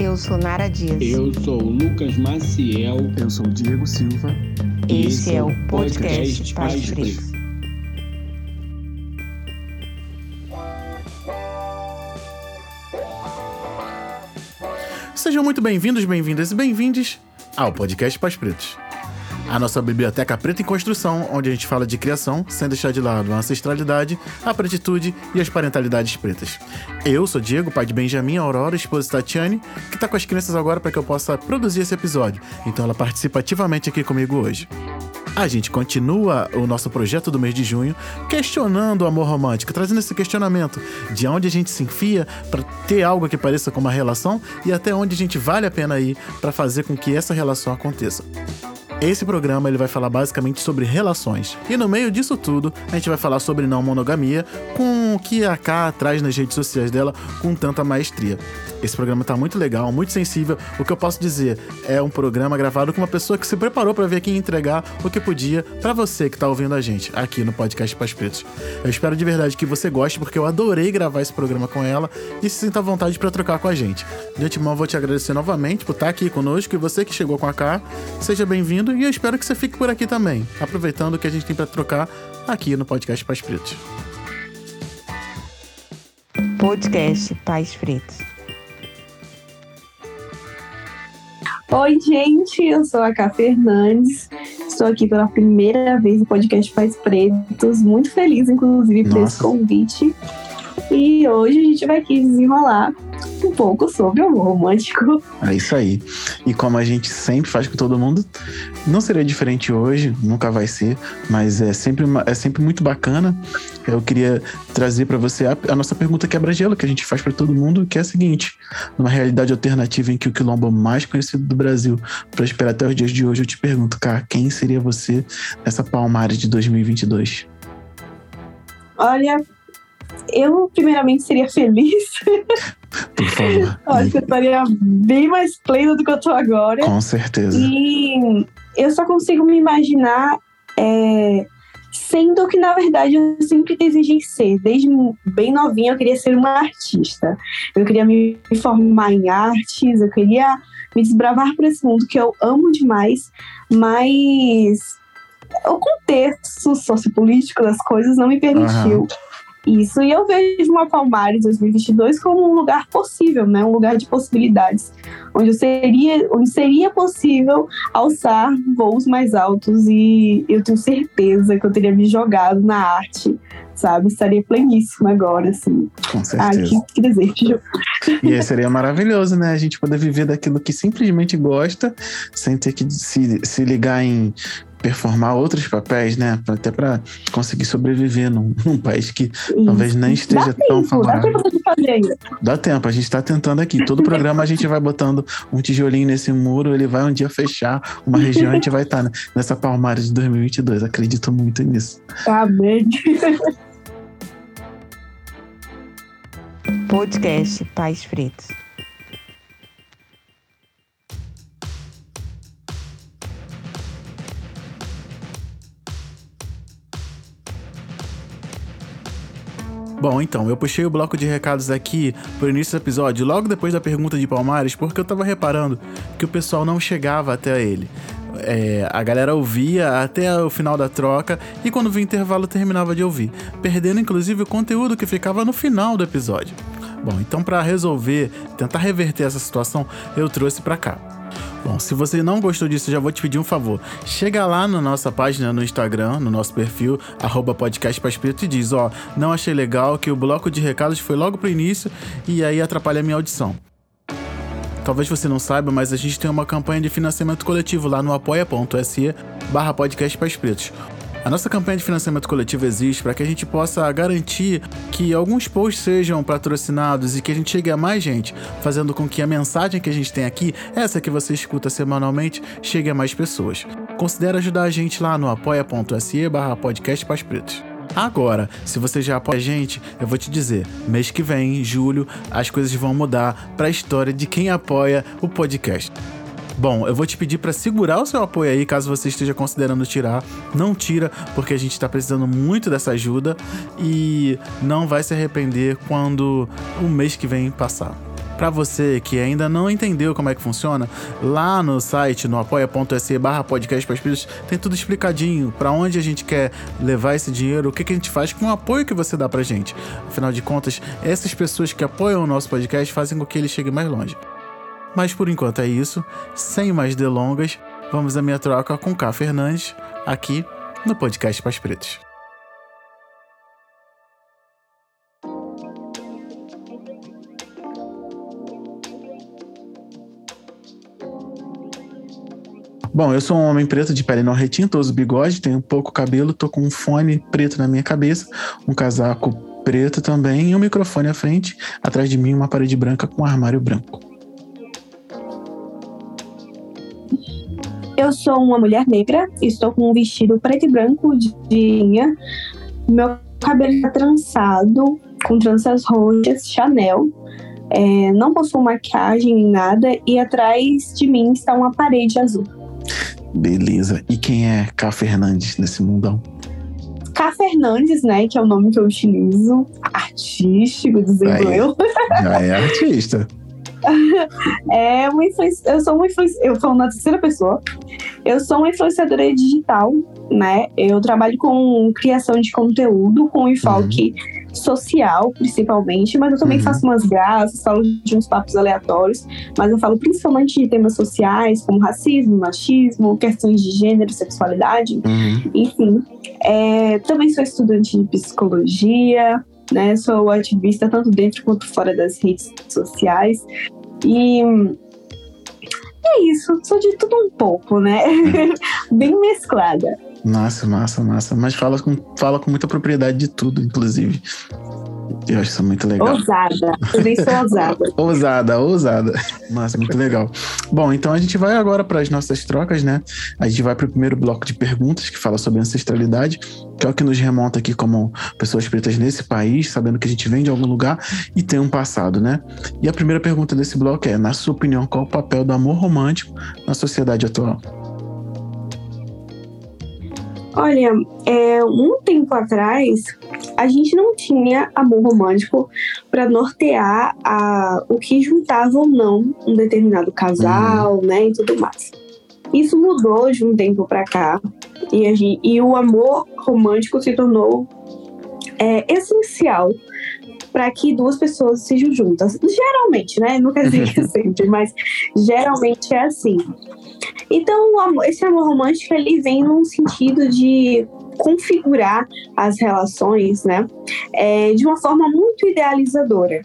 Eu sou Nara Dias. Eu sou o Lucas Maciel. Eu sou o Diego Silva. Esse, é o podcast Pais Pretos. Sejam muito bem-vindos, bem-vindas e bem-vindes ao podcast Pais Pretos. A nossa biblioteca preta em construção, onde a gente fala de criação, sem deixar de lado a ancestralidade, a pretitude e as parentalidades pretas. Eu sou Diego, pai de Benjamin, Aurora, esposa de Tatiane, que está com as crianças agora para que eu possa produzir esse episódio. Então ela participa ativamente aqui comigo hoje. A gente continua o nosso projeto do mês de junho questionando o amor romântico, trazendo esse questionamento de onde a gente se enfia para ter algo que pareça com uma relação e até onde a gente vale a pena ir para fazer com que essa relação aconteça. Esse programa ele vai falar basicamente sobre relações. E no meio disso tudo, a gente vai falar sobre não monogamia, com o que a K traz nas redes sociais dela com tanta maestria. Esse programa tá muito legal, muito sensível. O que eu posso dizer é um programa gravado com uma pessoa que se preparou para ver aqui entregar o que podia para você que tá ouvindo a gente aqui no podcast Paz Pretos. Eu espero de verdade que você goste, porque eu adorei gravar esse programa com ela e se sinta à vontade para trocar com a gente. De antemão, vou te agradecer novamente por estar aqui conosco e você que chegou com a K, seja bem-vindo e eu espero que você fique por aqui também, aproveitando o que a gente tem para trocar aqui no podcast Paz Pretos. Podcast Pais Pretos. Oi, gente, eu sou a Cá Fernandes. Estou aqui pela primeira vez no podcast Pais Pretos. Muito feliz, inclusive, por esse convite. E hoje a gente vai aqui desenrolar um pouco sobre o amor romântico. É isso aí. E como a gente sempre faz com todo mundo, não seria diferente hoje, nunca vai ser, mas é sempre, é sempre muito bacana. Eu queria trazer para você a, a, nossa pergunta quebra-gelo que a gente faz para todo mundo, que é a seguinte: numa realidade alternativa em que o quilombo mais conhecido do Brasil prospera até os dias de hoje, eu te pergunto, cara, quem seria você nessa Palmares de 2022? Olha, eu primeiramente seria feliz. Por favor. Acho que eu estaria bem mais plena do que eu tô agora. Com certeza. E eu só consigo me imaginar é, sendo que, na verdade, eu sempre desejei ser. Desde bem novinha, eu queria ser uma artista. Eu queria me formar em artes, eu queria me desbravar por esse mundo que eu amo demais, mas o contexto sociopolítico das coisas não me permitiu. Uhum isso. E eu vejo uma Palmares 2022 como um lugar possível, né? Um lugar de possibilidades, onde seria, onde seria possível alçar voos mais altos e eu tenho certeza que eu teria me jogado na arte, sabe? Estaria pleníssima agora, assim. Com certeza. Ah, que, que desejo. E seria maravilhoso, né? A gente poder viver daquilo que simplesmente gosta, sem ter que se, se ligar em performar outros papéis, né? Até para conseguir sobreviver num, num país que Isso. talvez nem esteja dá tão tempo, favorável. Dá tempo de fazer ainda. Dá tempo, a gente está tentando aqui. Todo programa a gente vai botando um tijolinho nesse muro, ele vai um dia fechar uma região, a gente vai estar tá nessa palmada de 2022. Acredito muito nisso. Amém. Podcast Pais Pretos. Bom, então, eu puxei o bloco de recados aqui pro início do episódio, logo depois da pergunta de Palmares, porque eu tava reparando que o pessoal não chegava até ele. É, a galera ouvia até o final da troca e quando vinha intervalo terminava de ouvir, perdendo inclusive o conteúdo que ficava no final do episódio. Bom, então para resolver, tentar reverter essa situação, eu trouxe para cá. Bom, se você não gostou disso, já vou te pedir um favor. Chega lá na nossa página no Instagram, no nosso perfil, arroba podcast e diz, ó, não achei legal que o bloco de recados foi logo pro início e aí atrapalha a minha audição. Talvez você não saiba, mas a gente tem uma campanha de financiamento coletivo lá no apoia.se barra podcast Pretos. A nossa campanha de financiamento coletivo existe para que a gente possa garantir que alguns posts sejam patrocinados e que a gente chegue a mais gente, fazendo com que a mensagem que a gente tem aqui, essa que você escuta semanalmente, chegue a mais pessoas. Considere ajudar a gente lá no apoia.se barra podcast. Agora, se você já apoia a gente, eu vou te dizer, mês que vem, em julho, as coisas vão mudar para a história de quem apoia o podcast. Bom, eu vou te pedir para segurar o seu apoio aí, caso você esteja considerando tirar. Não tira, porque a gente está precisando muito dessa ajuda e não vai se arrepender quando o mês que vem passar. Para você que ainda não entendeu como é que funciona, lá no site, no apoia.se barra podcast tem tudo explicadinho para onde a gente quer levar esse dinheiro, o que, que a gente faz com o apoio que você dá pra gente. Afinal de contas, essas pessoas que apoiam o nosso podcast fazem com que ele chegue mais longe. Mas por enquanto é isso, sem mais delongas, vamos à minha troca com Cá Fernandes, aqui no podcast Paz Pretos. Bom, eu sou um homem preto de pele não retinta, uso bigode, tenho pouco cabelo, tô com um fone preto na minha cabeça, um casaco preto também e um microfone à frente, atrás de mim uma parede branca com um armário branco. Eu sou uma mulher negra, estou com um vestido preto e branco de linha, meu cabelo está trançado, com tranças roxas, Chanel, é, não possuo maquiagem nem nada, e atrás de mim está uma parede azul. Beleza. E quem é Cá Fernandes nesse mundão? Cá Fernandes, né, que é o nome que eu utilizo, artístico, dizendo eu. Já é artista. É uma influência, eu sou uma influência, eu falo na terceira pessoa. Eu sou uma influenciadora digital, né? Eu trabalho com criação de conteúdo, com enfoque social, principalmente, mas eu também Uhum. faço umas graças, falo de uns papos aleatórios, mas eu falo principalmente de temas sociais, como racismo, machismo, questões de gênero, sexualidade, Uhum. enfim. É, também sou estudante de psicologia, né? Sou ativista tanto dentro quanto fora das redes sociais. E é isso, sou de tudo um pouco, né? Bem mesclada. Massa, massa, massa. Mas fala com, fala com muita propriedade de tudo, inclusive. Eu acho isso muito legal. Ousada. Também sou ousada. Ousada, ousada. Massa, muito legal. Bom, então a gente vai agora para as nossas trocas, né? A gente vai para o primeiro bloco de perguntas que fala sobre ancestralidade, que é o que nos remonta aqui como pessoas pretas nesse país, sabendo que a gente vem de algum lugar e tem um passado, né? E a primeira pergunta desse bloco é: na sua opinião, qual o papel do amor romântico na sociedade atual? Olha, é, um tempo atrás, a gente não tinha amor romântico para nortear a, o que juntava ou não um determinado casal, né, e tudo mais. Isso mudou de um tempo para cá e, a gen- e o amor romântico se tornou é, essencial para que duas pessoas sejam juntas. Geralmente, né? Não quer dizer que sempre, mas geralmente é assim. Então, esse amor romântico ele vem num sentido de configurar as relações, né, é, de uma forma muito idealizadora.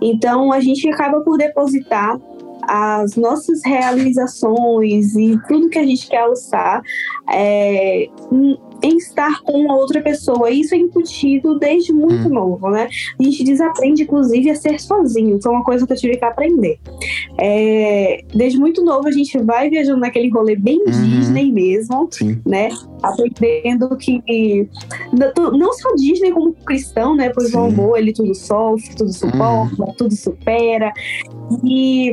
Então, a gente acaba por depositar as nossas realizações e tudo que a gente quer alçar é, em, estar com a outra pessoa. Isso é incutido desde muito Hum. novo, né? A gente desaprende, inclusive, a ser sozinho. Foi uma coisa que eu tive que aprender. É, desde muito novo, a gente vai viajando naquele rolê bem Uhum. Disney mesmo, Sim. né? Aprendendo que não- só Disney como cristão, né? Pois Sim. o amor, ele tudo sofre, tudo suporta, tudo supera. E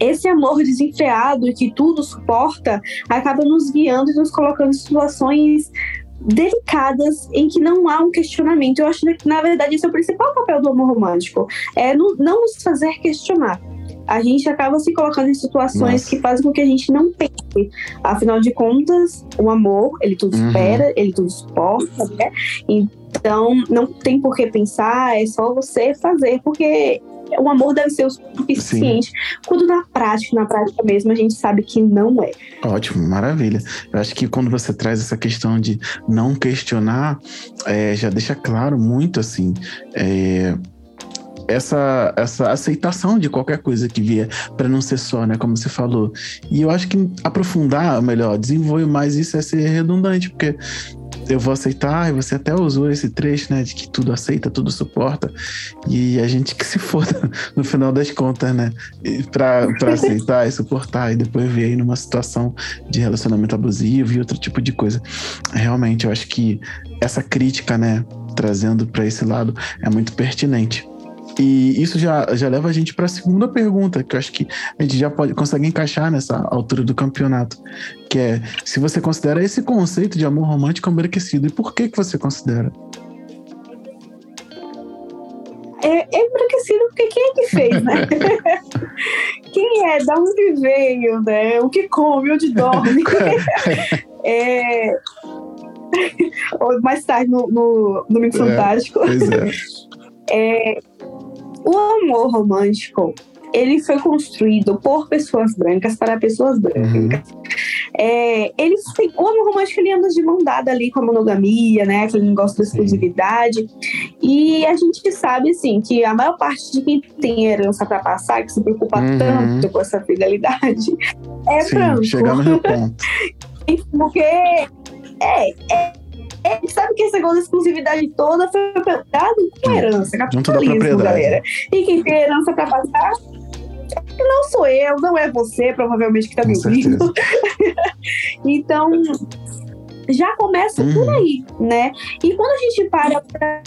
esse amor desenfreado que tudo suporta acaba nos guiando e nos colocando em situações delicadas em que não há um questionamento. Eu acho que, na verdade, esse é o principal papel do amor romântico. É não, não nos fazer questionar. A gente acaba se colocando em situações Nossa. que fazem com que a gente não pense. Afinal de contas, o amor, ele tudo Uhum. supera, ele tudo suporta, né? Então, não tem por que pensar, é só você fazer, porque o amor deve ser o suficiente. Quando na prática, na prática mesmo, a gente sabe que não é. Ótimo, maravilha. Eu acho que quando você traz essa questão de não questionar, é, já deixa claro muito assim. é, essa, essa aceitação de qualquer coisa que vier, para não ser só, né? Como você falou. E eu acho que aprofundar, ou melhor, desenvolver mais isso é ser redundante, porque eu vou aceitar, e você até usou esse trecho, né? De que tudo aceita, tudo suporta. E a gente que se foda no final das contas, né? Pra aceitar e suportar, e depois ver aí numa situação de relacionamento abusivo e outro tipo de coisa. Realmente, eu acho que essa crítica, né? Trazendo para esse lado é muito pertinente. E isso já, já leva a gente para a segunda pergunta, que eu acho que a gente já pode consegue encaixar nessa altura do campeonato, que é se você considera esse conceito de amor romântico embranquecido e por que que você considera? é, é embranquecido porque quem é que fez, né? quem é? Da onde veio, né? O que come, onde dorme. é... Mais tarde, no, no Domingo é, Fantástico. Pois é. é. O amor romântico ele foi construído por pessoas brancas para pessoas brancas. Uhum. É, eles têm, o amor romântico ele anda de mão dada ali com a monogamia, né? Aquele negócio da exclusividade. E a gente sabe, assim, que a maior parte de quem tem herança para passar, que se preocupa uhum. tanto com essa fidelidade, é Sim, branco. No ponto. Porque é, é ele sabe que essa segunda exclusividade toda foi dado com herança, capitalismo, galera. E quem tem herança para passar não sou eu, não é você, provavelmente, que tá me ouvindo. então, já começa uhum. por aí, né? E quando a gente para para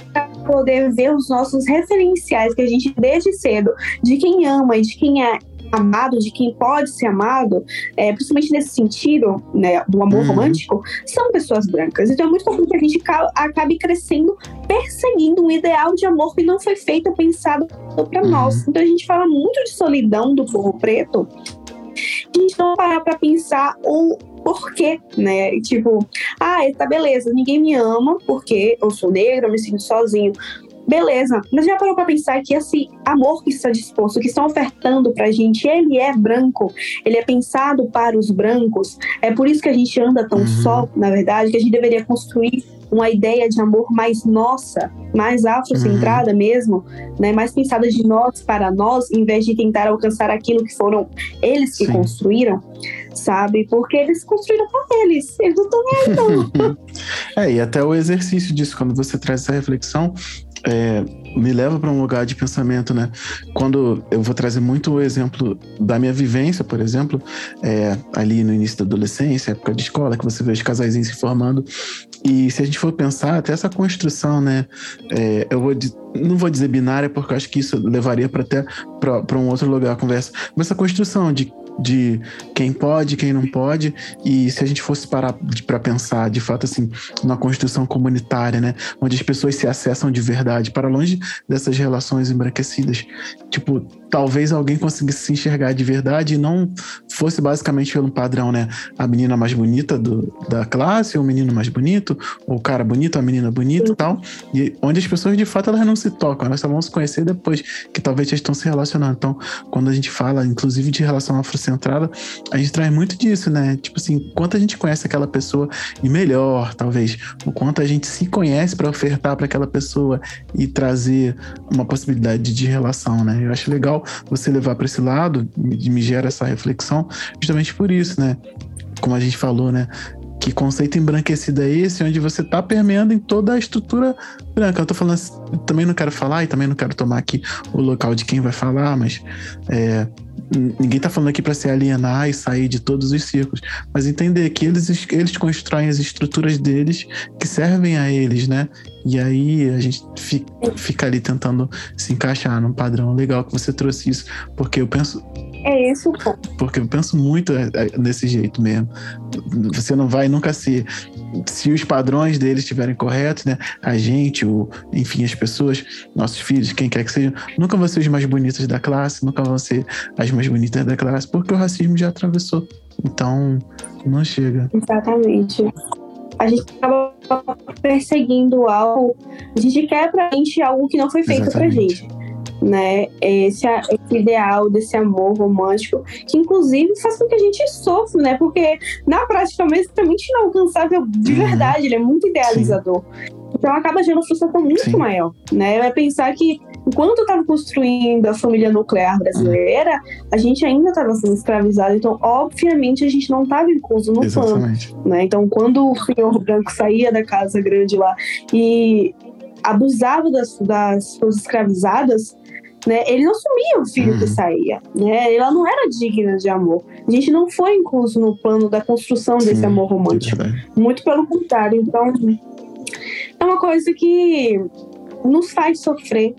poder ver os nossos referenciais que a gente desde cedo de quem ama e de quem é amado, de quem pode ser amado, é, principalmente nesse sentido né, do amor uhum. romântico, são pessoas brancas. Então é muito comum que a gente acabe crescendo perseguindo um ideal de amor que não foi feito pensado para uhum. nós. Então a gente fala muito de solidão do povo preto. A gente não para para pensar o porquê, né? Tipo, ah, tá beleza, ninguém me ama porque eu sou negra, eu me sinto sozinho. Beleza, mas já parou para pensar que esse amor que está disposto, que estão ofertando para a gente, ele é branco, ele é pensado para os brancos. É por isso que a gente anda tão uhum. só, na verdade, que a gente deveria construir uma ideia de amor mais nossa, mais afrocentrada uhum. mesmo, né? mais pensada de nós para nós, em vez de tentar alcançar aquilo que foram eles que Sim. construíram, sabe? Porque eles construíram para eles, eles não estão aí, não. é, e até o exercício disso, quando você traz essa reflexão, é, me leva para um lugar de pensamento, né? Quando eu vou trazer muito o exemplo da minha vivência, por exemplo, é, ali no início da adolescência, época de escola, que você vê os casais se formando. E se a gente for pensar, até essa construção, né? É, eu vou não vou dizer binária, porque acho que isso levaria para até para um outro lugar a conversa, mas essa construção de de quem pode, quem não pode, e se a gente fosse parar para pensar, de fato, assim, uma construção comunitária, né, onde as pessoas se acessam de verdade, para longe dessas relações embranquecidas, tipo, talvez alguém conseguisse se enxergar de verdade e não fosse basicamente pelo padrão, né, a menina mais bonita do, da classe, o menino mais bonito, o cara bonito, a menina bonita e tal, e onde as pessoas, de fato, elas não se tocam, elas só vão se conhecer depois, que talvez já estão se relacionando. Então, quando a gente fala, inclusive, de relação afro centrada, a gente traz muito disso, né? Tipo assim, quanto a gente conhece aquela pessoa e melhor, talvez, o quanto a gente se conhece para ofertar para aquela pessoa e trazer uma possibilidade de relação, né? Eu acho legal você levar para esse lado, me, me gera essa reflexão, justamente por isso, né? Como a gente falou, né? Que conceito embranquecido é esse, onde você está permeando em toda a estrutura branca? Eu tô falando, também não quero falar e também não quero tomar aqui o local de quem vai falar, mas é, ninguém está falando aqui para se alienar e sair de todos os círculos, mas entender que eles, eles constroem as estruturas deles que servem a eles, né? E aí a gente fica, fica ali tentando se encaixar num padrão legal que você trouxe isso, porque eu penso. É isso, Porque eu penso muito é, é, desse jeito mesmo. Você não vai nunca se. Se os padrões deles estiverem corretos, né? A gente, o, enfim, as pessoas, nossos filhos, quem quer que sejam, nunca vão ser os mais bonitos da classe, nunca vão ser as mais bonitas da classe, porque o racismo já atravessou. Então, não chega. Exatamente. A gente acaba perseguindo algo, a gente quer pra gente algo que não foi feito Exatamente. pra gente. Né? Esse, esse, ideal desse amor romântico, que inclusive faz com que a gente sofra, né? Porque na prática mesmo é extremamente inalcançável de uhum. verdade, ele é muito idealizador. Sim. Então acaba gerando uma frustração muito Sim. maior, né? É pensar que enquanto estava construindo a família nuclear brasileira, a gente ainda estava sendo escravizado. Então, obviamente, a gente não estava incluso no Exatamente. plano. Né? Então, quando o senhor branco saía da casa grande lá e abusava das, das suas escravizadas, né? Ele não assumia o filho uhum. que saía, né? Ela não era digna de amor. A gente não foi incluso no plano da construção Sim, desse amor romântico. Muito pelo contrário. Então, é uma coisa que nos faz sofrer,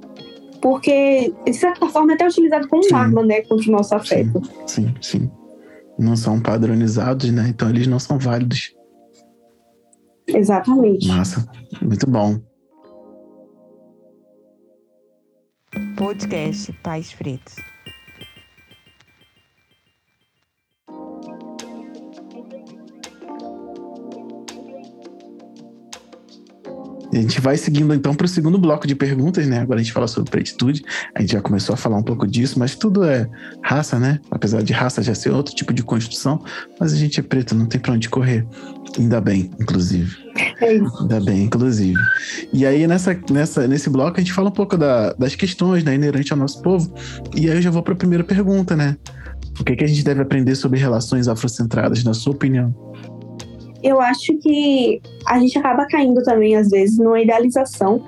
porque, de certa forma, é até utilizado como sim. arma, né, contra o nosso afeto. Sim, sim, sim. Não são padronizados, né? Então eles não são válidos. Exatamente. Massa, muito bom. Podcast Pais Pretos. A gente vai seguindo então para o segundo bloco de perguntas, né? Agora a gente fala sobre pretitude. A gente já começou a falar um pouco disso, mas tudo é raça, né? Apesar de raça já ser outro tipo de construção, mas a gente é preto, não tem para onde correr. Ainda bem, inclusive. É isso. Ainda bem, inclusive. E aí, nessa, nessa, nesse bloco, a gente fala um pouco da- das questões né, inerentes ao nosso povo. E aí eu já vou para a primeira pergunta, né? O que, que a gente deve aprender sobre relações afrocentradas, na sua opinião? Eu acho que a gente acaba caindo também, às vezes, numa idealização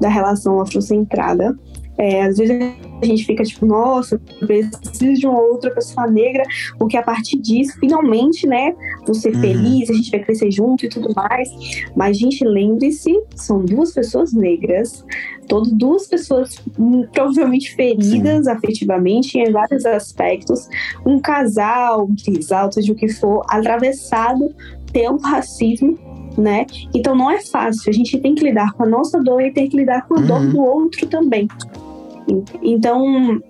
da relação afrocentrada. É, às vezes a gente fica tipo, nossa, eu preciso de uma outra pessoa negra, porque a partir disso, finalmente, né, vou ser Uhum. feliz, a gente vai crescer junto e tudo mais. Mas, gente, lembre-se, são duas pessoas negras, todo, duas pessoas hum, provavelmente feridas afetivamente em vários aspectos, um casal, um trisal, seja o que for, atravessado pelo racismo, né? Então não é fácil. A gente tem que lidar com a nossa dor e tem que lidar com a dor Uhum. do outro também. En- Então,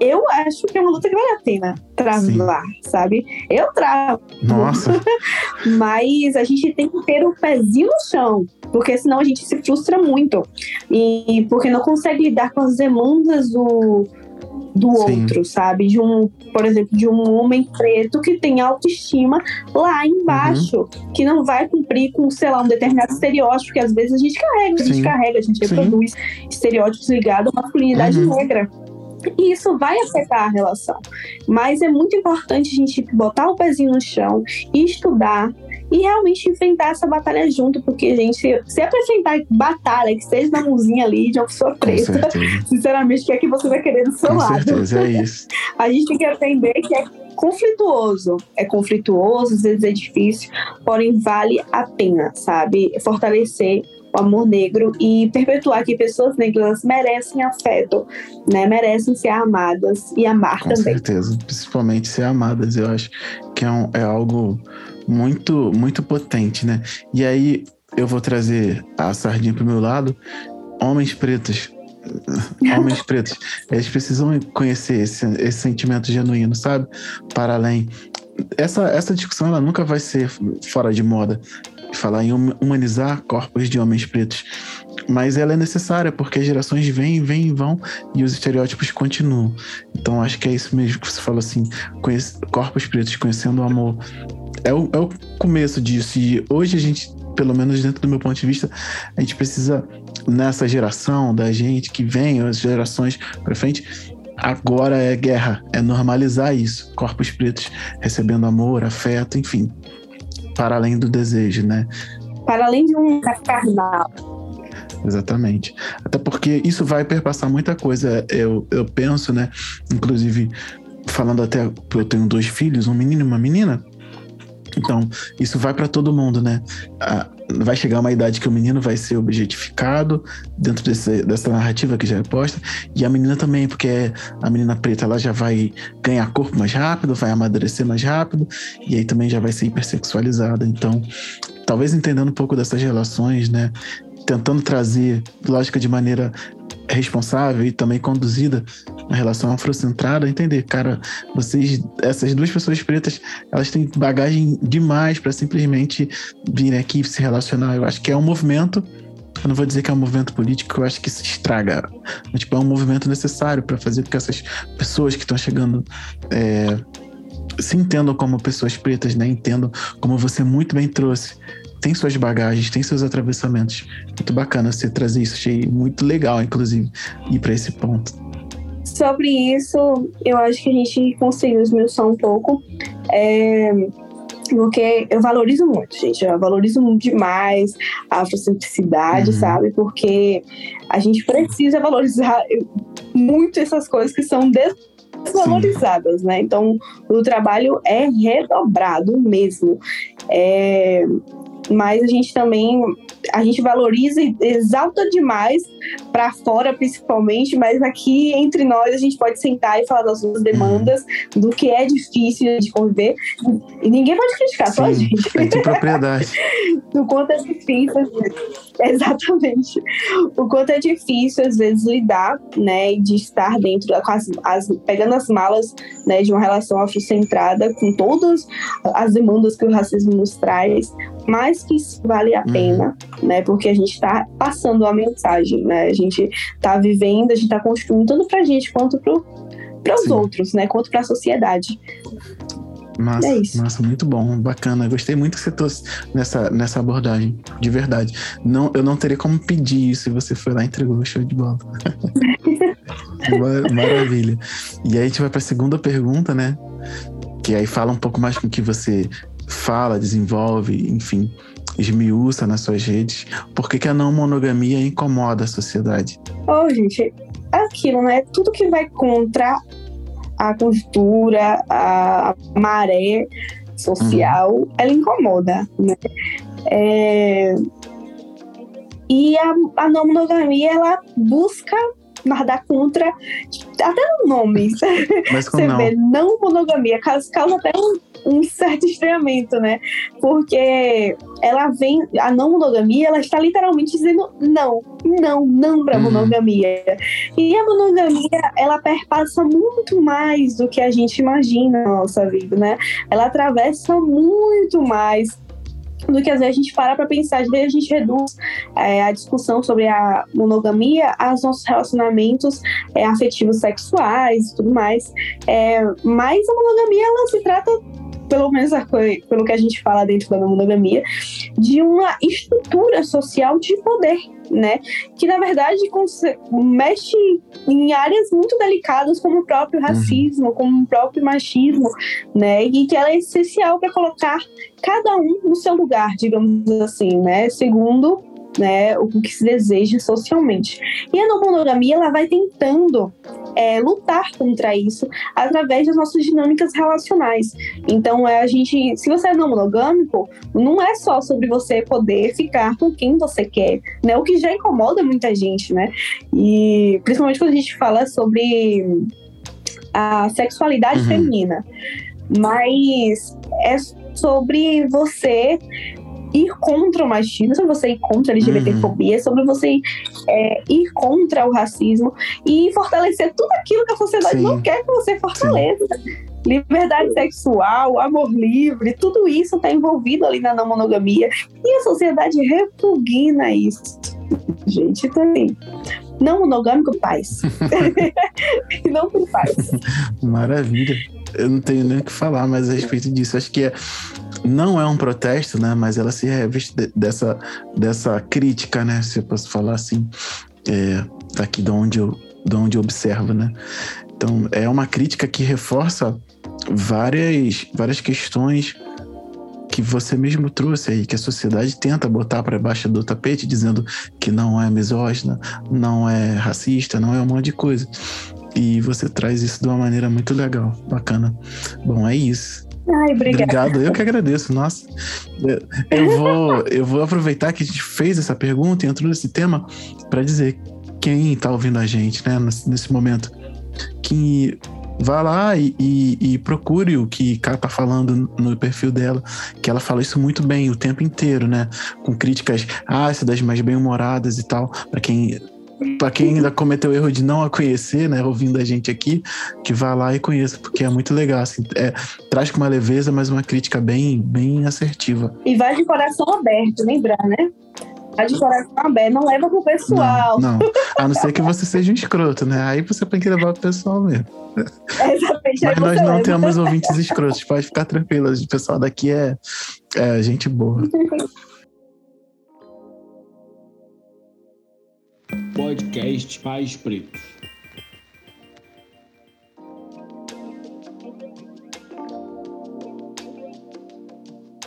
eu acho que é uma luta que vale a pena travar, sabe? Eu travo, Nossa, mas a gente tem que ter o pezinho no chão, porque senão a gente se frustra muito. E porque não consegue lidar com as demandas do, do Sim. outro, sabe? De um, por exemplo, de um homem preto que tem autoestima lá embaixo, Uhum. que não vai cumprir com, sei lá, um determinado estereótipo que às vezes a gente carrega, a gente Sim. carrega, a gente Sim. reproduz estereótipos ligados à masculinidade Uhum. negra. E isso vai afetar a relação. Mas é muito importante a gente botar o pezinho no chão e estudar e realmente enfrentar essa batalha junto, porque, gente, se é pra enfrentar batalha, que seja na mãozinha ali de uma pessoa com preta, sinceramente, o que é que você vai querer do seu Com lado? certeza, é isso. A gente tem que aprender que é conflituoso. É conflituoso, às vezes é difícil, porém vale a pena, sabe? Fortalecer o amor negro e perpetuar que pessoas negras merecem afeto, né? Merecem ser amadas e amar Com também. certeza. Principalmente ser amadas, eu acho que é, um- é algo muito, muito potente, né? E aí eu vou trazer a sardinha pro meu lado. Homens pretos. Homens pretos, eles precisam conhecer esse, esse sentimento genuíno, sabe? Para além. Essa, essa discussão ela nunca vai ser fora de moda. Falar em hum- humanizar corpos de homens pretos. Mas ela é necessária, porque as gerações vêm, vêm e vão, e os estereótipos continuam. Então acho que é isso mesmo que você falou assim: corpos pretos, conhecendo o amor. É o, é o começo disso. E hoje a gente, pelo menos dentro do meu ponto de vista, a gente precisa, nessa geração da gente que vem, as gerações para frente, agora é guerra, é normalizar isso. Corpos pretos recebendo amor, afeto, enfim. Para além do desejo, né? Para além de um carnal. Exatamente. Até porque isso vai perpassar muita coisa. Eu, eu penso, né? Inclusive, falando até que eu tenho dois filhos, um menino e uma menina. Então, isso vai para todo mundo, né? Ah, vai chegar uma idade que o menino vai ser objetificado dentro desse, dessa narrativa que já é posta, e a menina também, porque a menina preta ela já vai ganhar corpo mais rápido, vai amadurecer mais rápido, e aí também já vai ser hipersexualizada. Então, talvez entendendo um pouco dessas relações, né? Tentando trazer lógica de maneira responsável e também conduzida na relação afrocentrada, entender, cara, vocês, essas duas pessoas pretas, elas têm bagagem demais para simplesmente virem aqui se relacionar. Eu acho que é um movimento. Eu não vou dizer que é um movimento político, eu acho que se estraga. Mas, tipo, é um movimento necessário para fazer com que essas pessoas que estão chegando é, se entendam como pessoas pretas, né? Entendam como você muito bem trouxe. Tem suas bagagens, tem seus atravessamentos. Muito bacana você trazer isso. Achei muito legal, inclusive, ir para esse ponto. Sobre isso, eu acho que a gente conseguiu esmiuçar um pouco. É, porque eu valorizo muito, gente. Eu valorizo muito demais a afrocentricidade, Uhum. sabe? Porque a gente precisa valorizar muito essas coisas que são desvalorizadas, né? Então, o trabalho é redobrado mesmo. É, mas a gente também a gente valoriza e exalta demais para fora, principalmente, mas aqui entre nós a gente pode sentar e falar das nossas demandas, do que é difícil de conviver. E ninguém pode criticar, Sim, só a gente. Tem propriedade. do quanto é difícil, exatamente. O quanto é difícil, às vezes, lidar, né, de estar dentro, com as, as, pegando as malas, né, de uma relação afrocentrada, com todas as demandas que o racismo nos traz, mas que vale a uhum. pena, né, porque a gente está passando a mensagem, né, a gente está vivendo, a gente está construindo tanto para a gente quanto para os outros, né, quanto para a sociedade. Massa, é massa, muito bom, bacana. Gostei muito que você trouxe nessa, nessa abordagem, de verdade. Não, eu não teria como pedir isso se você foi lá e entregou show de bola. Maravilha. E aí a gente vai para a segunda pergunta, né? Que aí fala um pouco mais com o que você fala, desenvolve, enfim, esmiuça nas suas redes. Por que, que a não monogamia incomoda a sociedade? Oh, gente, é aquilo, né? Tudo que vai contra a conjuntura, a maré social, uhum. ela incomoda, né? É... E a, a não monogamia, ela busca nadar contra, até no nome, Mas você não? vê, não monogamia, causa, causa até um, um certo estranhamento, né? Porque ela vem, a não monogamia, ela está literalmente dizendo não, não, não para uhum. monogamia. E a monogamia, ela perpassa muito mais do que a gente imagina na nossa vida, né? Ela atravessa muito mais do que às vezes a gente para para pensar, às vezes a gente reduz é, a discussão sobre a monogamia aos nossos relacionamentos é, afetivos sexuais e tudo mais. É, mas a monogamia, ela se trata pelo menos pelo que a gente fala dentro da monogamia, de uma estrutura social de poder, né? Que na verdade mexe em áreas muito delicadas, como o próprio uhum. racismo, como o próprio machismo, né? E que ela é essencial para colocar cada um no seu lugar, digamos assim, né? Segundo né, o que se deseja socialmente. E a não monogamia ela vai tentando é, lutar contra isso através das nossas dinâmicas relacionais. Então, é a gente, se você é não monogâmico, não é só sobre você poder ficar com quem você quer, né? O que já incomoda muita gente, né? E principalmente quando a gente fala sobre a sexualidade uhum. feminina. Mas é sobre você ir contra o machismo, sobre você ir contra a LGBTfobia, uhum. sobre você é, ir contra o racismo e fortalecer tudo aquilo que a sociedade Sim. não quer que você fortaleça. Sim. Liberdade sexual, amor livre, tudo isso está envolvido ali na não monogamia. E a sociedade repugna isso. Gente, também. Então, não monogâmico, paz. não tem paz. Maravilha. Eu não tenho nem o que falar mais a respeito disso. Acho que é não é um protesto, né? Mas ela se reveste de, dessa, dessa crítica, né? Se eu posso falar assim, é, daqui de onde eu, de onde eu observo, né? Então, é uma crítica que reforça várias, várias questões que você mesmo trouxe aí, que a sociedade tenta botar para baixo do tapete, dizendo que não é misógina, não é racista, não é um monte de coisa. E você traz isso de uma maneira muito legal, bacana. Bom, é isso. Ai, obrigado. Eu que agradeço. Nossa, eu vou, eu vou aproveitar que a gente fez essa pergunta e entrou nesse tema para dizer quem está ouvindo a gente, né, nesse momento, que vá lá e, e, e, procure o que Ká tá falando no perfil dela, que ela fala isso muito bem o tempo inteiro, né? Com críticas ácidas, mas bem-humoradas e tal, para quem para quem ainda cometeu o erro de não a conhecer, né, ouvindo a gente aqui, que vá lá e conheça, porque é muito legal, assim, é, traz com uma leveza, mas uma crítica bem, bem assertiva. E vai de coração aberto, lembrar, né? Vai de coração aberto, não leva pro pessoal. Não, não. a não ser que você seja um escroto, né? Aí você tem que levar pro pessoal mesmo. Exatamente. Mas nós não leva. temos ouvintes escrotos, pode ficar tranquilo, o pessoal daqui é, é gente boa. podcast Pais Pretos.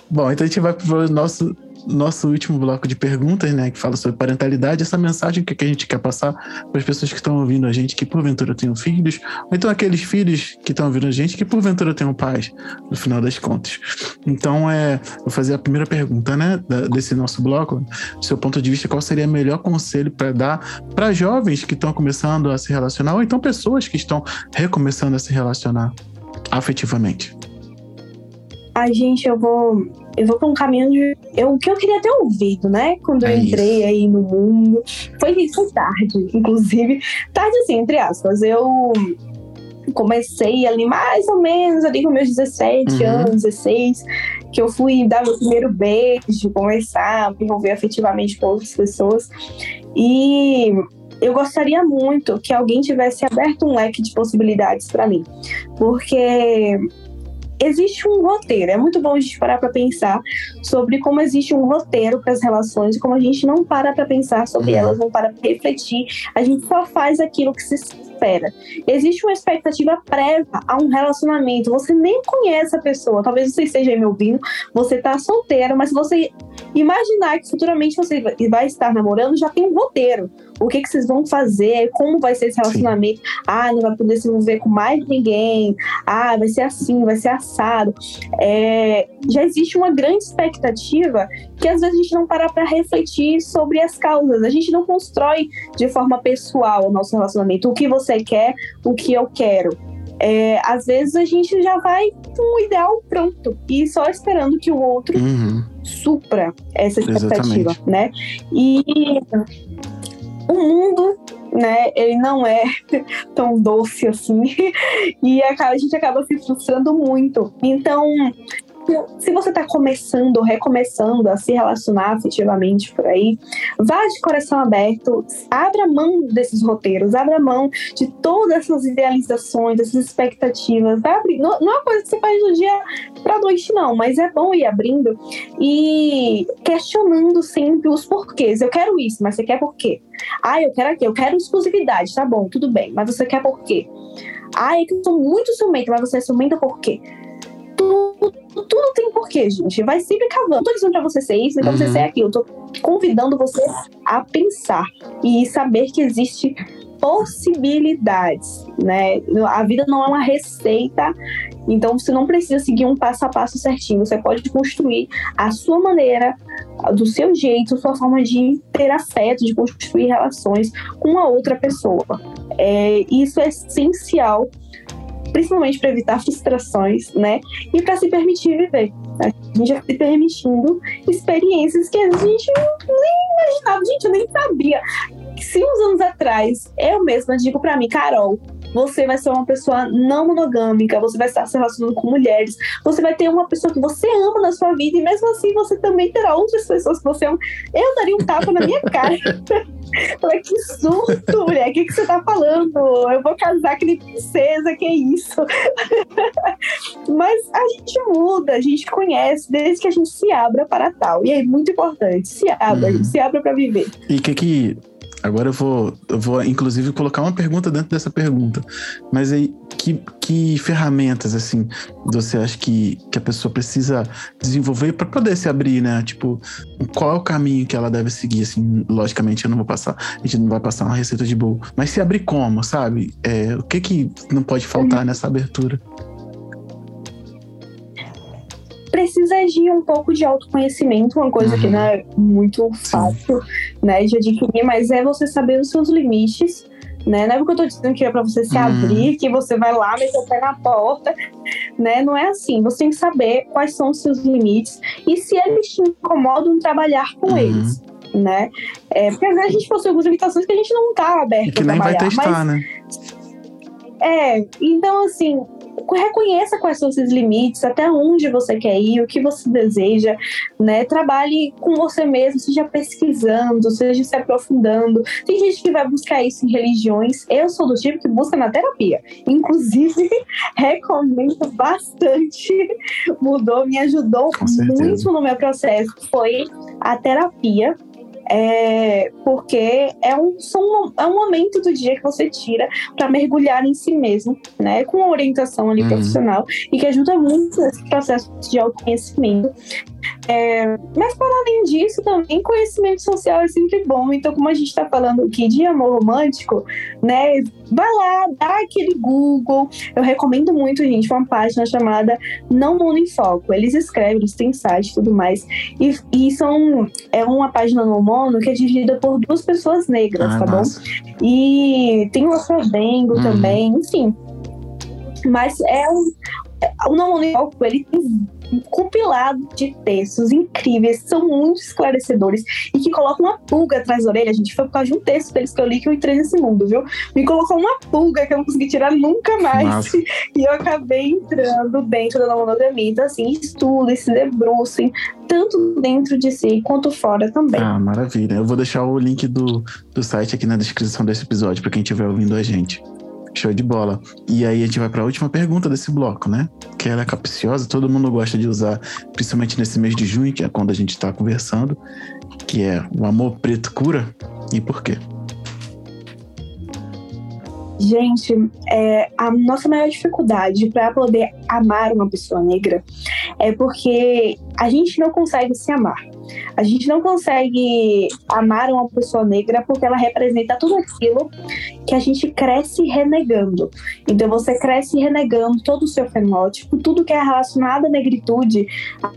Bom, então a gente vai para o nosso nosso último bloco de perguntas, né, que fala sobre parentalidade, essa mensagem que a gente quer passar para as pessoas que estão ouvindo a gente que porventura tenham filhos, ou então aqueles filhos que estão ouvindo a gente que porventura tenham pais, no final das contas. Então, é, vou fazer a primeira pergunta, né, desse nosso bloco. Do seu ponto de vista, qual seria o melhor conselho para dar para jovens que estão começando a se relacionar, ou então pessoas que estão recomeçando a se relacionar afetivamente? A gente, eu vou eu vou para um caminho de. Eu, o que eu queria ter ouvido, né? Quando é eu entrei isso. aí no mundo. Foi, foi tarde, inclusive. Tarde, assim, entre aspas. Eu comecei ali mais ou menos ali com meus 17 uhum. anos, 16, que eu fui dar meu primeiro beijo, começar, me envolver afetivamente com outras pessoas. E eu gostaria muito que alguém tivesse aberto um leque de possibilidades para mim, porque existe um roteiro. É muito bom a gente parar para pensar sobre como existe um roteiro para as relações e como a gente não para para pensar sobre uhum. elas, não para para refletir. A gente só faz aquilo que se espera. Existe uma expectativa prévia a um relacionamento. Você nem conhece a pessoa. Talvez você esteja me ouvindo, você tá solteiro, mas você imaginar que futuramente você vai estar namorando já tem um roteiro o que, que vocês vão fazer, como vai ser esse relacionamento. Sim. Ah, não vai poder se envolver com mais ninguém. Ah, vai ser assim, vai ser assado. É, já existe uma grande expectativa que às vezes a gente não para para refletir sobre as causas. A gente não constrói de forma pessoal o nosso relacionamento. O que você quer, o que eu quero. É, às vezes a gente já vai com o ideal pronto e só esperando que o outro uhum. supra essa expectativa, Exatamente. né? E o mundo né, ele não é tão doce assim, e a gente acaba se frustrando muito. Então, se você está começando ou recomeçando a se relacionar afetivamente por aí, vá de coração aberto, abra mão desses roteiros, abra mão de todas essas idealizações, essas expectativas. Vai abrir. Não, não é uma coisa que você faz do dia para noite, não, mas é bom ir abrindo e questionando sempre os porquês. Eu quero isso, mas você quer por quê? Ah, eu quero aqui, eu quero exclusividade, tá bom, tudo bem, mas você quer por quê? Ah, é que eu sou muito ciumenta, mas você é ciumenta por quê? Tudo, tudo tem porquê, gente. Vai sempre cavando. Não tô dizendo pra você ser isso, nem pra uhum. você ser aquilo. Eu tô convidando você a pensar e saber que existe possibilidades, né? A vida não é uma receita, então você não precisa seguir um passo a passo certinho. Você pode construir a sua maneira, do seu jeito, sua forma de ter afeto, de construir relações com a outra pessoa. É, isso é essencial principalmente para evitar frustrações, né? E para se permitir viver. A gente já se permitindo experiências que a gente nem imaginava, gente, eu nem sabia. Se uns anos atrás eu mesma digo para mim, Carol, você vai ser uma pessoa não monogâmica, você vai estar se relacionando com mulheres, você vai ter uma pessoa que você ama na sua vida e mesmo assim você também terá outras pessoas que você ama. Eu daria um tapa na minha cara. Falei, que surto, mulher, o que, que você tá falando? Eu vou casar com princesa, que é isso? Mas a gente muda, a gente conhece, desde que a gente se abra para tal. E é muito importante, se abra, uhum. se abra para viver. E o que que Agora eu vou, eu vou, inclusive, colocar uma pergunta dentro dessa pergunta. Mas aí, que, que ferramentas, assim, você acha que, que a pessoa precisa desenvolver para poder se abrir, né? Tipo, qual é o caminho que ela deve seguir, assim? Logicamente, eu não vou passar, a gente não vai passar uma receita de bolo. Mas se abrir como, sabe? É, o que que não pode faltar nessa abertura? Agir um pouco de autoconhecimento, uma coisa uhum. que não é muito fácil, né, de adquirir, mas é você saber os seus limites, né? Não é porque eu tô dizendo que é para você se uhum. abrir, que você vai lá, meter o pé na porta, né? Não é assim. Você tem que saber quais são os seus limites e se eles te incomodam, trabalhar com uhum. eles, né? É, porque às vezes a gente possui algumas limitações que a gente não tá aberto e que nem vai testar, mas, né? É, então assim, reconheça quais são os seus limites, até onde você quer ir, o que você deseja, né? Trabalhe com você mesmo, seja pesquisando, seja se aprofundando. Tem gente que vai buscar isso em religiões. Eu sou do tipo que busca na terapia. Inclusive, recomendo bastante. Mudou, me ajudou muito no meu processo. Foi a terapia é, porque é um, são, é um momento do dia que você tira para mergulhar em si mesmo, né? Com uma orientação ali uhum. profissional e que ajuda muito nesse processo de autoconhecimento. É, mas para além disso, também conhecimento social é sempre bom. Então, como a gente está falando aqui de amor romântico, né? Vai lá, dá aquele Google. Eu recomendo muito, gente, uma página chamada Não Mundo em Foco. Eles escrevem, eles têm site e tudo mais. E, e são é uma página no Mono que é dividida por duas pessoas negras, ah, tá nossa. bom? E tem o Afrodengo uhum. também, enfim. Mas é um, o Não Mundo em Foco, ele tem compilado de textos incríveis, são muito esclarecedores e que colocam uma pulga atrás da orelha. A gente foi por causa de um texto deles que eu li que eu entrei nesse mundo, viu? Me colocou uma pulga que eu não consegui tirar nunca mais. Nossa. E eu acabei entrando dentro da monogamia. Então, assim, estudem, se debrucem, tanto dentro de si quanto fora também. Ah, maravilha. Eu vou deixar o link do, do site aqui na descrição desse episódio para quem estiver ouvindo a gente. Show de bola. E aí a gente vai para a última pergunta desse bloco, né? Que ela é capciosa, todo mundo gosta de usar, principalmente nesse mês de junho, que é quando a gente está conversando, que é o amor preto cura e por quê? Gente, é, a nossa maior dificuldade para poder amar uma pessoa negra é porque a gente não consegue se amar. A gente não consegue amar uma pessoa negra porque ela representa tudo aquilo que a gente cresce renegando. Então você cresce renegando todo o seu fenótipo, tudo que é relacionado à negritude,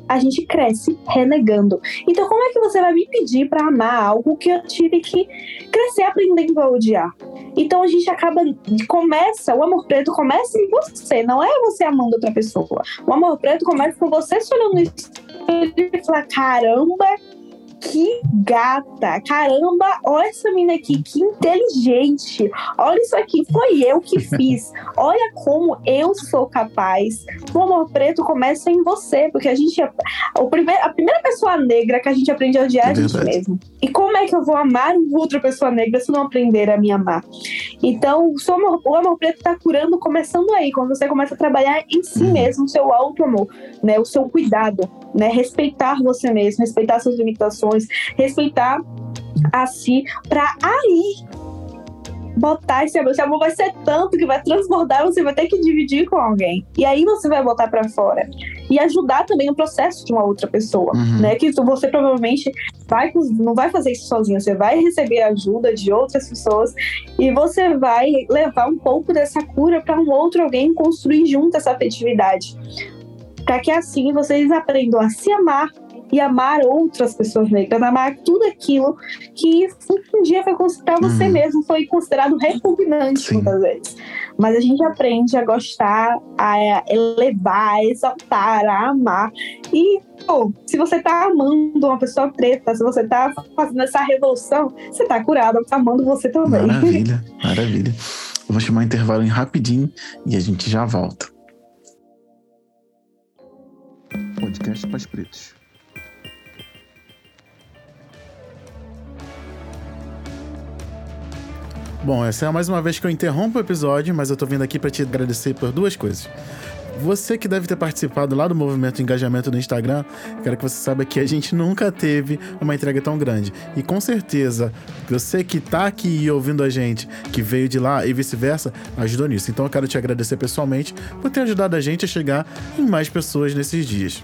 a gente cresce renegando. Então como é que você vai me pedir para amar algo que eu tive que crescer aprendendo a odiar? Então a gente acaba começa, o amor preto começa em você, não é você amando outra pessoa. O amor preto começa com você se olhando no espelho e falar: caramba, que gata! Caramba, olha essa menina aqui, que inteligente! Olha isso aqui, foi eu que fiz. Olha como eu sou capaz. O amor preto começa em você, porque a gente. O primeiro, a primeira pessoa negra que a gente aprende a odiar é a gente mesmo. E como é que eu vou amar outra pessoa negra se não aprender a me amar? Então, o, amor, o amor preto está curando começando aí, quando você começa a trabalhar em si uhum. mesmo, o seu auto-amor, né? O seu cuidado, né? Respeitar você mesmo, respeitar suas limitações, respeitar a si, para aí botar esse amor. Esse amor vai ser tanto que vai transbordar, você vai ter que dividir com alguém. E aí você vai botar para fora. E ajudar também no processo de uma outra pessoa, uhum. né? Que você provavelmente vai, não vai fazer isso sozinho, você vai receber ajuda de outras pessoas e você vai levar um pouco dessa cura para um outro alguém construir junto essa afetividade. Para que assim vocês aprendam a se amar e amar outras pessoas negras, amar tudo aquilo que um dia foi você uhum. mesmo foi considerado repugnante Sim. muitas vezes. Mas a gente aprende a gostar, a elevar, a exaltar, a amar. E pô, se você tá amando uma pessoa preta, se você tá fazendo essa revolução, você tá curado, tá amando você também. Maravilha, maravilha. Eu vou chamar um intervalo em rapidinho e a gente já volta. Podcast Paz Pretos. Bom, essa é mais uma vez que eu interrompo o episódio, mas eu tô vindo aqui para te agradecer por duas coisas. Você que deve ter participado lá do movimento engajamento no Instagram, quero que você saiba que a gente nunca teve uma entrega tão grande. E com certeza, você que tá aqui ouvindo a gente, que veio de lá e vice-versa, ajudou nisso. Então eu quero te agradecer pessoalmente por ter ajudado a gente a chegar em mais pessoas nesses dias.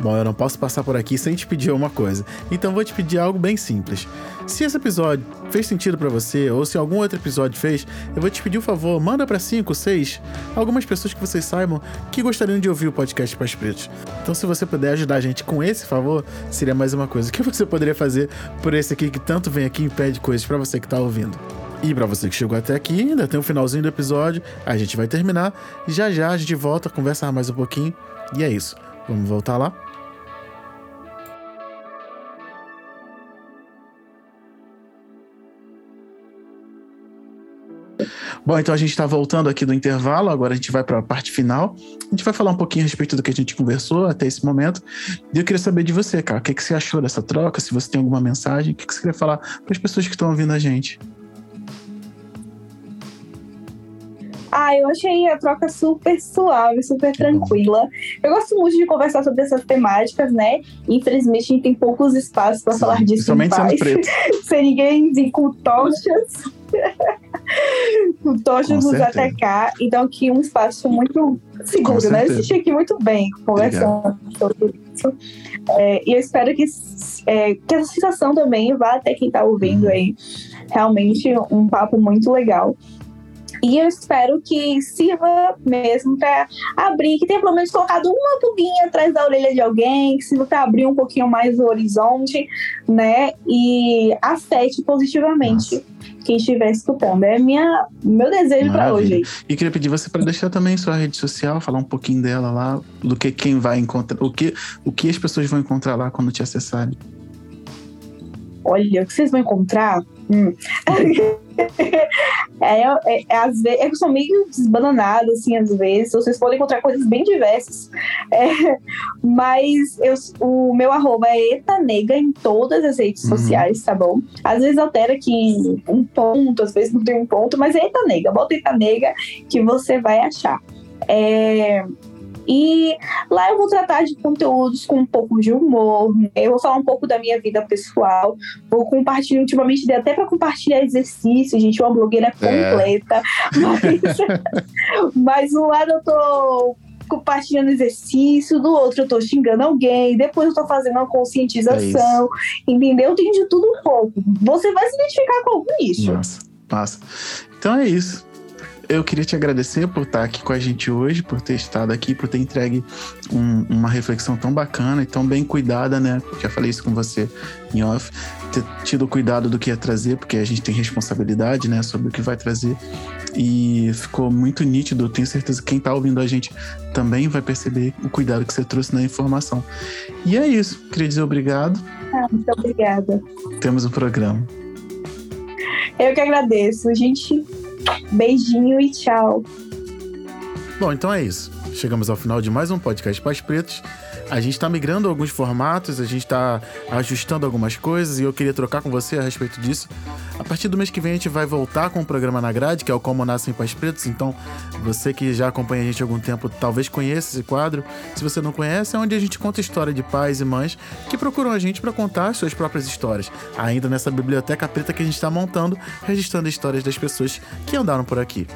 Bom, eu não posso passar por aqui sem te pedir uma coisa. Então vou te pedir algo bem simples. Se esse episódio fez sentido para você ou se algum outro episódio fez, eu vou te pedir um favor, manda para 5, 6, algumas pessoas que vocês saibam que gostariam de ouvir o podcast Pais Pretos. Então se você puder ajudar a gente com esse favor, seria mais uma coisa que você poderia fazer por esse aqui que tanto vem aqui e pede coisas para você que tá ouvindo. E para você que chegou até aqui, ainda tem o um finalzinho do episódio, a gente vai terminar já já a gente volta conversar mais um pouquinho. E é isso. Vamos voltar lá? Bom, então a gente está voltando aqui do intervalo, agora a gente vai para a parte final. A gente vai falar um pouquinho a respeito do que a gente conversou até esse momento. E eu queria saber de você, cara, o que, que você achou dessa troca? Se você tem alguma mensagem, o que, que você queria falar para as pessoas que estão ouvindo a gente? Ah, eu achei a troca super suave, super tranquila. Eu gosto muito de conversar sobre essas temáticas, né? Infelizmente, a gente tem poucos espaços para falar disso Somente sendo preto. Sem ninguém vir com tochas. Com nos atacar. Então, aqui um espaço muito seguro, né? Eu aqui muito bem conversando sobre isso. É, e eu espero que, é, que essa sensação também vá até quem tá ouvindo aí. Realmente um papo muito legal. E eu espero que sirva mesmo para abrir, que tenha pelo menos colocado uma pulguinha atrás da orelha de alguém, que sirva para abrir um pouquinho mais o horizonte, né? E afete positivamente quem estiver escutando. É minha, meu desejo para hoje. E queria pedir você para deixar também sua rede social, falar um pouquinho dela lá, do que quem vai encontrar, o que, o que as pessoas vão encontrar lá quando te acessarem. Olha, o que vocês vão encontrar? Hum. é, é, é, às vezes, eu sou meio desbananada, assim, às vezes. Vocês podem encontrar coisas bem diversas. É, mas eu, o meu arroba é etanega em todas as redes Uhum. sociais, tá bom? Às vezes altera aqui um ponto, às vezes não tem um ponto, mas é etanega. Bota etanega que você vai achar. É, e lá eu vou tratar de conteúdos com um pouco de humor, né? eu vou falar um pouco da minha vida pessoal, vou compartilhar, ultimamente dei até para compartilhar exercício, gente, uma blogueira É. completa, mas, mas um lado eu tô compartilhando exercício, do outro eu tô xingando alguém, depois eu tô fazendo uma conscientização, entendeu? Tem de tudo um pouco. Você vai se identificar com algum nicho. Massa, massa. Então é isso. Eu queria te agradecer por estar aqui com a gente hoje, por ter estado aqui, por ter entregue um- uma reflexão tão bacana e tão bem cuidada, né? Já falei isso com você em off. Ter tido cuidado do que ia trazer, porque a gente tem responsabilidade, né, sobre o que vai trazer. E ficou muito nítido. Eu tenho certeza que quem tá ouvindo a gente também vai perceber o cuidado que você trouxe na informação. E é isso. Queria dizer obrigado. Ah, muito obrigada. Temos um programa. Eu que agradeço, gente. Beijinho e tchau. Bom, então é isso. Chegamos ao final de mais um podcast Pais Pretos. A gente está migrando alguns formatos, a gente está ajustando algumas coisas e eu queria trocar com você a respeito disso. A partir do mês que vem a gente vai voltar com o programa na grade, que é o Como Nascem Pais Pretos. Então, você que já acompanha a gente há algum tempo, talvez conheça esse quadro. Se você não conhece, é onde a gente conta história de pais e mães que procuram a gente para contar as suas próprias histórias. Ainda nessa biblioteca preta que a gente está montando, registrando histórias das pessoas que andaram por aqui.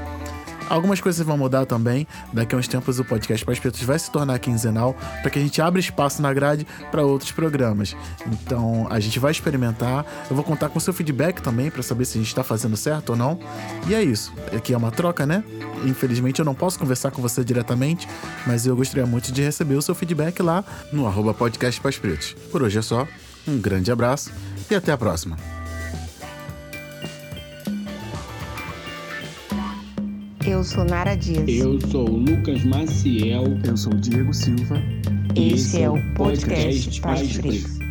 Algumas coisas vão mudar também. Daqui a uns tempos o podcast Pais Pretos vai se tornar quinzenal para que a gente abra espaço na grade para outros programas. Então a gente vai experimentar. Eu vou contar com seu feedback também para saber se a gente está fazendo certo ou não. E é isso. Aqui é uma troca, né? Infelizmente eu não posso conversar com você diretamente, mas eu gostaria muito de receber o seu feedback lá no arroba podcast Pais Pretos. Por hoje é só. Um grande abraço e até a próxima. Eu sou Nara Dias. Eu sou o Lucas Maciel. Eu sou o Diego Silva. Esse é o podcast Pais Pretos.